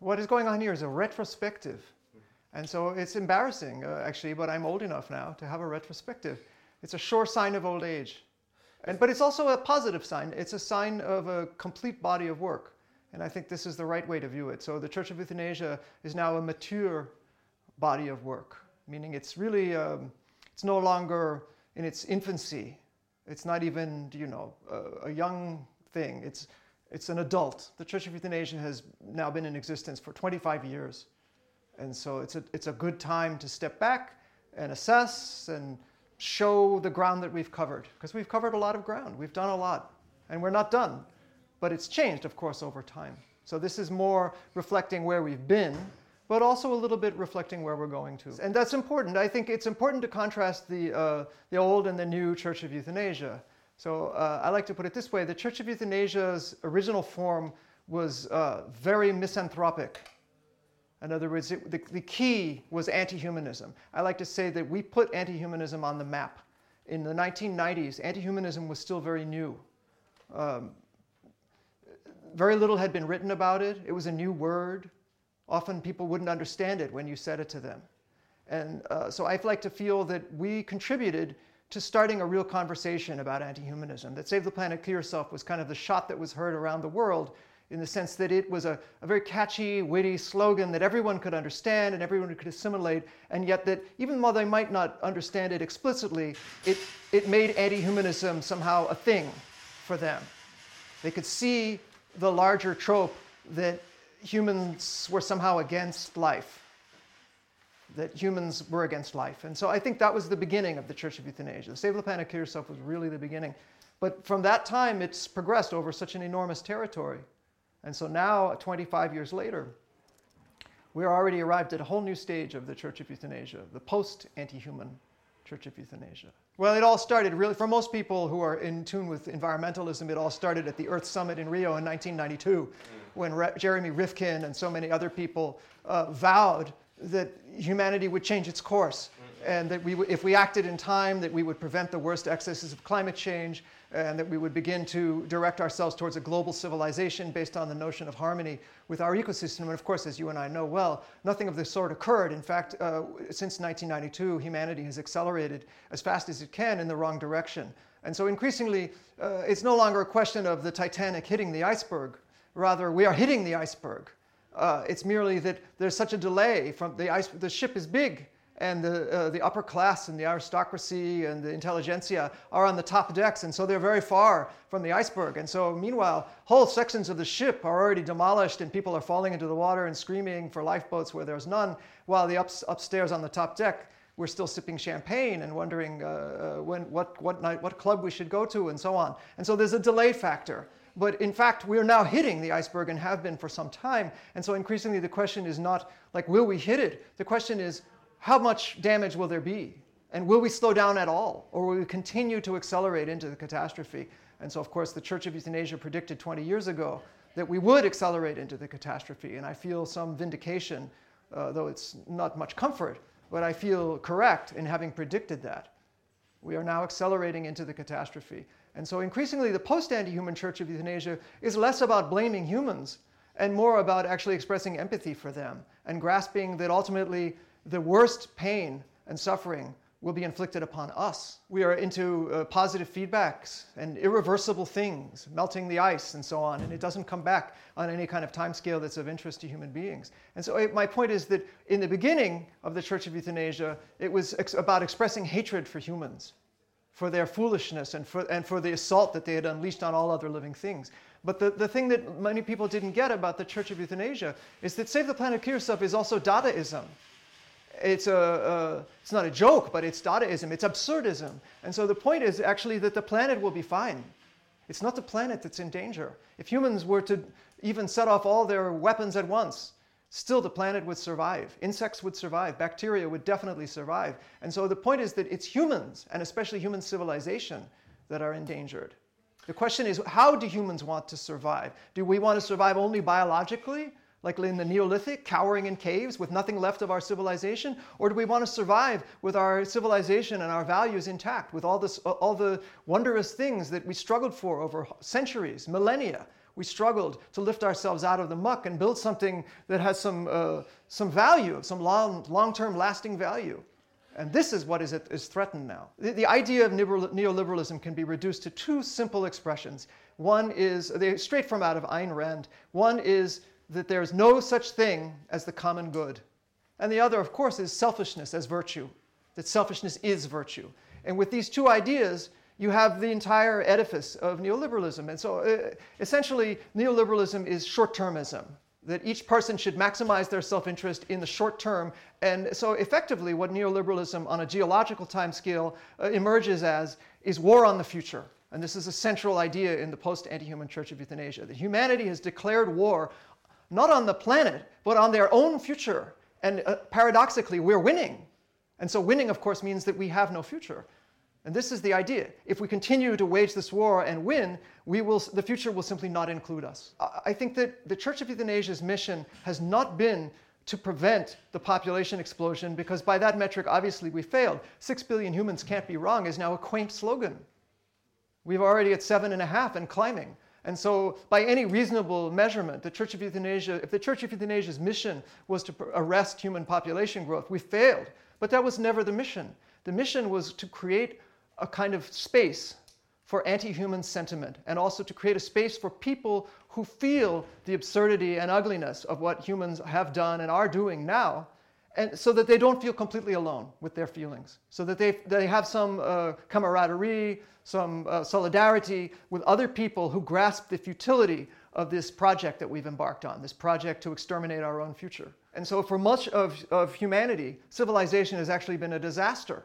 What is going on here is a retrospective. And so it's embarrassing, uh, actually, but I'm old enough now to have a retrospective. It's a sure sign of old age. And, but it's also a positive sign. It's a sign of a complete body of work. And I think this is the right way to view it. So the Church of Euthanasia is now a mature body of work, meaning it's really, um, it's no longer in its infancy. It's not even, you know, a, a young thing. It's, it's an adult. The Church of Euthanasia has now been in existence for 25 years. And so it's a, it's a good time to step back and assess and show the ground that we've covered. Because we've covered a lot of ground. We've done a lot. And we're not done. But it's changed, of course, over time. So this is more reflecting where we've been, but also a little bit reflecting where we're going to. And that's important. I think it's important to contrast the, uh, the old and the new Church of Euthanasia. So uh, I like to put it this way the Church of Euthanasia's original form was uh, very misanthropic. In other words, it, the, the key was anti humanism. I like to say that we put anti humanism on the map. In the 1990s, anti humanism was still very new. Um, very little had been written about it, it was a new word. Often people wouldn't understand it when you said it to them. And uh, so I'd like to feel that we contributed to starting a real conversation about anti humanism. That Save the Planet, Kill Yourself was kind of the shot that was heard around the world in the sense that it was a, a, very catchy, witty slogan that everyone could understand and everyone could assimilate, and yet that even though they might not understand it explicitly, it, it made anti humanism somehow a thing for them. They could see the larger trope that humans were somehow against life that humans were against life. And so I think that was the beginning of the Church of Euthanasia. The Save the Planet, Kill Yourself was really the beginning. But from that time, it's progressed over such an enormous territory. And so now, 25 years later, we're already arrived at a whole new stage of the Church of Euthanasia, the post anti human Church of Euthanasia. Well, it all started really, for most people who are in tune with environmentalism, it all started at the Earth Summit in Rio in 1992 when Re- Jeremy Rifkin and so many other people uh, vowed that humanity would change its course and that we if we acted in time that we would prevent the worst excesses of climate change and that we would begin to direct ourselves towards a global civilization based on the notion of harmony with our ecosystem. And of course as you and i know well nothing of this sort occurred. In fact uh, since 1992 humanity has accelerated as fast as it can in the wrong direction. And so increasingly uh, it's no longer a question of the titanic hitting the iceberg. Rather we are hitting the iceberg uh, it's merely that there's such a delay from the ice. The ship is big, and the, uh, the upper class and the aristocracy and the intelligentsia are on the top decks, and so they're very far from the iceberg. And so, meanwhile, whole sections of the ship are already demolished, and people are falling into the water and screaming for lifeboats where there's none, while the ups, upstairs on the top deck, we're still sipping champagne and wondering uh, uh when, what, what, night, what club we should go to, and so on. And so, there's a delay factor. But in fact, we're now hitting the iceberg and have been for some time. And so increasingly, the question is not like, will we hit it? The question is, how much damage will there be? And will we slow down at all? Or will we continue to accelerate into the catastrophe? And so, of course, the Church of Euthanasia predicted 20 years ago that we would accelerate into the catastrophe. And I feel some vindication, uh, though it's not much comfort, but I feel correct in having predicted that. We are now accelerating into the catastrophe. And so increasingly, the post anti human church of euthanasia is less about blaming humans and more about actually expressing empathy for them and grasping that ultimately the worst pain and suffering will be inflicted upon us. We are into uh, positive feedbacks and irreversible things, melting the ice and so on, and it doesn't come back on any kind of time scale that's of interest to human beings. And so it, my point is that in the beginning of the Church of Euthanasia, it was ex- about expressing hatred for humans for their foolishness and for, and for the assault that they had unleashed on all other living things. But the, the thing that many people didn't get about the Church of Euthanasia is that Save the Planet Yourself is also Dadaism. It's, a, a, it's not a joke, but it's Dadaism, it's absurdism. And so the point is actually that the planet will be fine. It's not the planet that's in danger. If humans were to even set off all their weapons at once, still the planet would survive. Insects would survive. Bacteria would definitely survive. And so the point is that it's humans, and especially human civilization, that are endangered. The question is how do humans want to survive? Do we want to survive only biologically, like in the Neolithic, cowering in caves with nothing left of our civilization? Or do we want to survive with our civilization and our values intact, with all, this, all the wondrous things that we struggled for over centuries, millennia? We struggled to lift ourselves out of the muck and build something that has some, uh, some value, some long, long-term lasting value. And this is what is, is threatened now. The, the idea of neoliberalism can be reduced to two simple expressions. One is, they straight from out of Ayn Rand. One is that there's no such thing as the common good. And the other, of course, is selfishness as virtue, that selfishness is virtue. And with these two ideas, you have the entire edifice of neoliberalism. And so uh, essentially, neoliberalism is short termism, that each person should maximize their self interest in the short term. And so effectively, what neoliberalism on a geological time scale uh, emerges as is war on the future. And this is a central idea in the post anti human church of euthanasia that humanity has declared war not on the planet, but on their own future. And uh, paradoxically, we're winning. And so, winning, of course, means that we have no future. And this is the idea. If we continue to wage this war and win, we will, the future will simply not include us. I think that the Church of Euthanasia's mission has not been to prevent the population explosion, because by that metric, obviously, we failed. Six billion humans can't be wrong is now a quaint slogan. We're already at seven and a half and climbing. And so, by any reasonable measurement, the Church of Euthanasia, if the Church of Euthanasia's mission was to arrest human population growth, we failed. But that was never the mission. The mission was to create a kind of space for anti human sentiment and also to create a space for people who feel the absurdity and ugliness of what humans have done and are doing now and so that they don't feel completely alone with their feelings, so that they, they have some uh, camaraderie, some uh, solidarity with other people who grasp the futility of this project that we've embarked on, this project to exterminate our own future. And so, for much of, of humanity, civilization has actually been a disaster.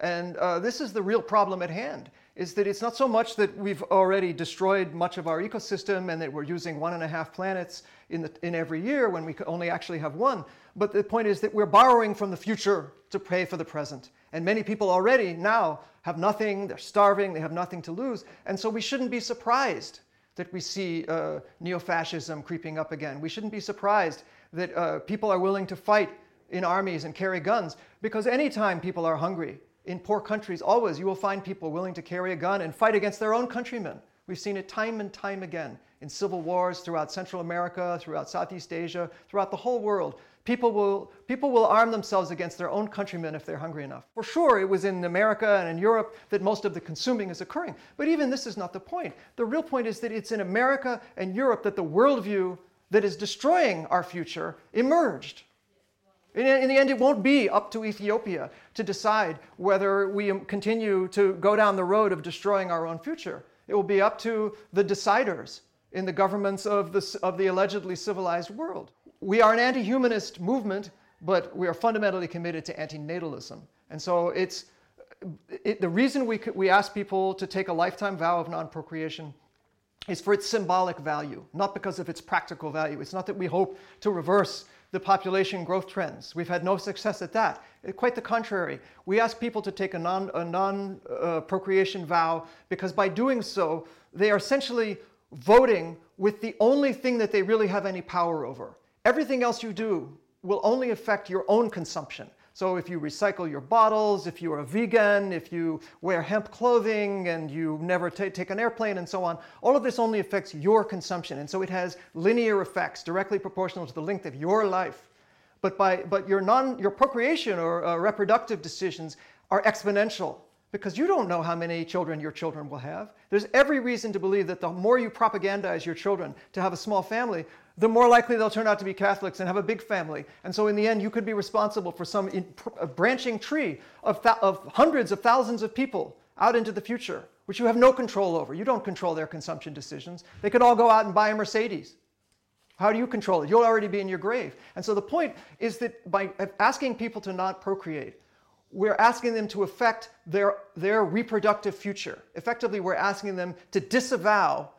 And uh, this is the real problem at hand is that it's not so much that we've already destroyed much of our ecosystem and that we're using one and a half planets in, the, in every year when we only actually have one, but the point is that we're borrowing from the future to pay for the present. And many people already now have nothing, they're starving, they have nothing to lose. And so we shouldn't be surprised that we see uh, neo fascism creeping up again. We shouldn't be surprised that uh, people are willing to fight in armies and carry guns because anytime people are hungry, in poor countries, always you will find people willing to carry a gun and fight against their own countrymen. We've seen it time and time again in civil wars throughout Central America, throughout Southeast Asia, throughout the whole world. People will, people will arm themselves against their own countrymen if they're hungry enough. For sure, it was in America and in Europe that most of the consuming is occurring. But even this is not the point. The real point is that it's in America and Europe that the worldview that is destroying our future emerged. In, the end, it won't be up to Ethiopia to decide whether we continue to go down the road of destroying our own future. It will be up to the deciders in the governments of the, of the allegedly civilized world. We are an anti humanist movement, but we are fundamentally committed to anti natalism. And so it's it, the reason we, we ask people to take a lifetime vow of non procreation is for its symbolic value, not because of its practical value. It's not that we hope to reverse the population growth trends. We've had no success at that. Quite the contrary. We ask people to take a non, a non uh, procreation vow because by doing so, they are essentially voting with the only thing that they really have any power over. Everything else you do will only affect your own consumption. So if you recycle your bottles, if you're a vegan, if you wear hemp clothing and you never t- take an airplane and so on, all of this only affects your consumption. And so it has linear effects directly proportional to the length of your life. But, by, but your, non, your procreation or uh, reproductive decisions are exponential because you don't know how many children your children will have. There's every reason to believe that the more you propagandize your children to have a small family, the more likely they'll turn out to be Catholics and have a big family. And so, in the end, you could be responsible for some in, branching tree of, th- of hundreds of thousands of people out into the future, which you have no control over. You don't control their consumption decisions. They could all go out and buy a Mercedes. How do you control it? You'll already be in your grave. And so, the point is that by asking people to not procreate, we're asking them to affect their, their reproductive future. Effectively, we're asking them to disavow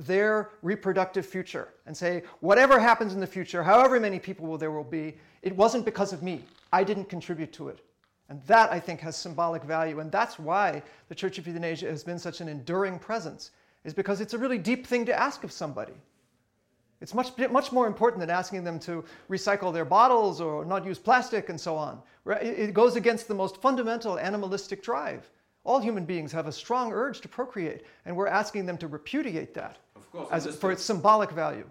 their reproductive future and say, whatever happens in the future, however many people there will be, it wasn't because of me. I didn't contribute to it. And that, I think, has symbolic value. And that's why the Church of Euthanasia has been such an enduring presence, is because it's a really deep thing to ask of somebody. It's much, much more important than asking them to recycle their bottles or not use plastic and so on. It goes against the most fundamental animalistic drive. All human beings have a strong urge to procreate, and we're asking them to repudiate that. Course, as for its symbolic value.